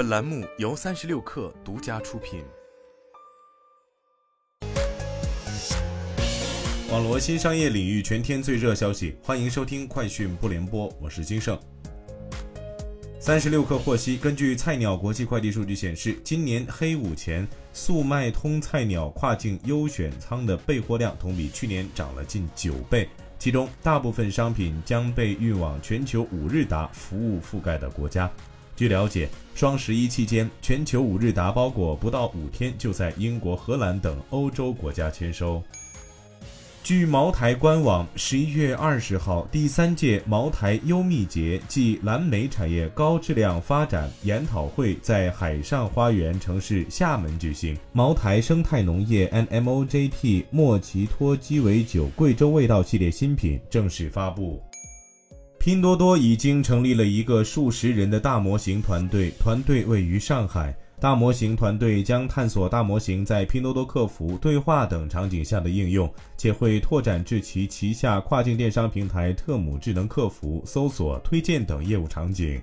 本栏目由三十六氪独家出品。网罗新商业领域全天最热消息，欢迎收听快讯不联播，我是金盛。三十六氪获悉，根据菜鸟国际快递数据显示，今年黑五前，速卖通菜鸟跨境优选仓的备货量同比去年涨了近九倍。其中，大部分商品将被运往全球五日达服务覆盖的国家。据了解，双十一期间，全球五日达包裹不到五天就在英国、荷兰等欧洲国家签收。据茅台官网，十一月二十号，第三届茅台优蜜节暨蓝莓产业高质量发展研讨会在海上花园城市厦门举行。茅台生态农业 NMOJT 莫奇托鸡尾酒贵州味道系列新品正式发布。拼多多已经成立了一个数十人的大模型团队，团队位于上海。大模型团队将探索大模型在拼多多客服、对话等场景下的应用，且会拓展至其旗下跨境电商平台特姆智能客服、搜索、推荐等业务场景。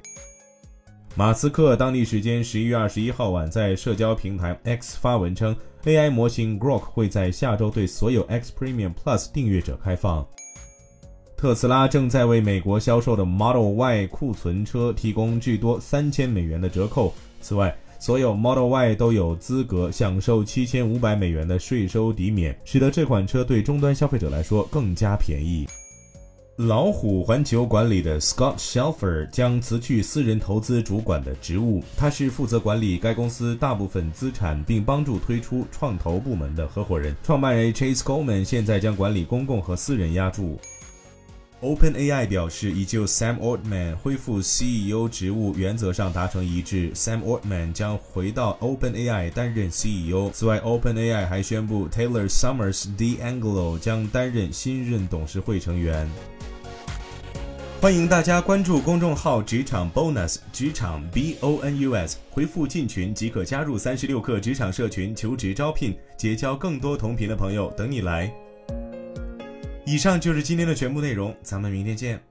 马斯克当地时间十一月二十一号晚在社交平台 X 发文称，AI 模型 Grok 会在下周对所有 X Premium Plus 订阅者开放。特斯拉正在为美国销售的 Model Y 库存车提供至多三千美元的折扣。此外，所有 Model Y 都有资格享受七千五百美元的税收抵免，使得这款车对终端消费者来说更加便宜。老虎环球管理的 Scott Shelfer 将辞去私人投资主管的职务，他是负责管理该公司大部分资产并帮助推出创投部门的合伙人。创办人 Chase Coleman 现在将管理公共和私人押注。OpenAI 表示，已就 Sam Altman 恢复 CEO 职务原则上达成一致。Sam Altman 将回到 OpenAI 担任 CEO。此外，OpenAI 还宣布 Taylor Summers D'Angelo 将担任新任董事会成员。欢迎大家关注公众号“职场 Bonus”，职场 B O N U S，回复“进群”即可加入三十六氪职场社群，求职招聘，结交更多同频的朋友，等你来。以上就是今天的全部内容，咱们明天见。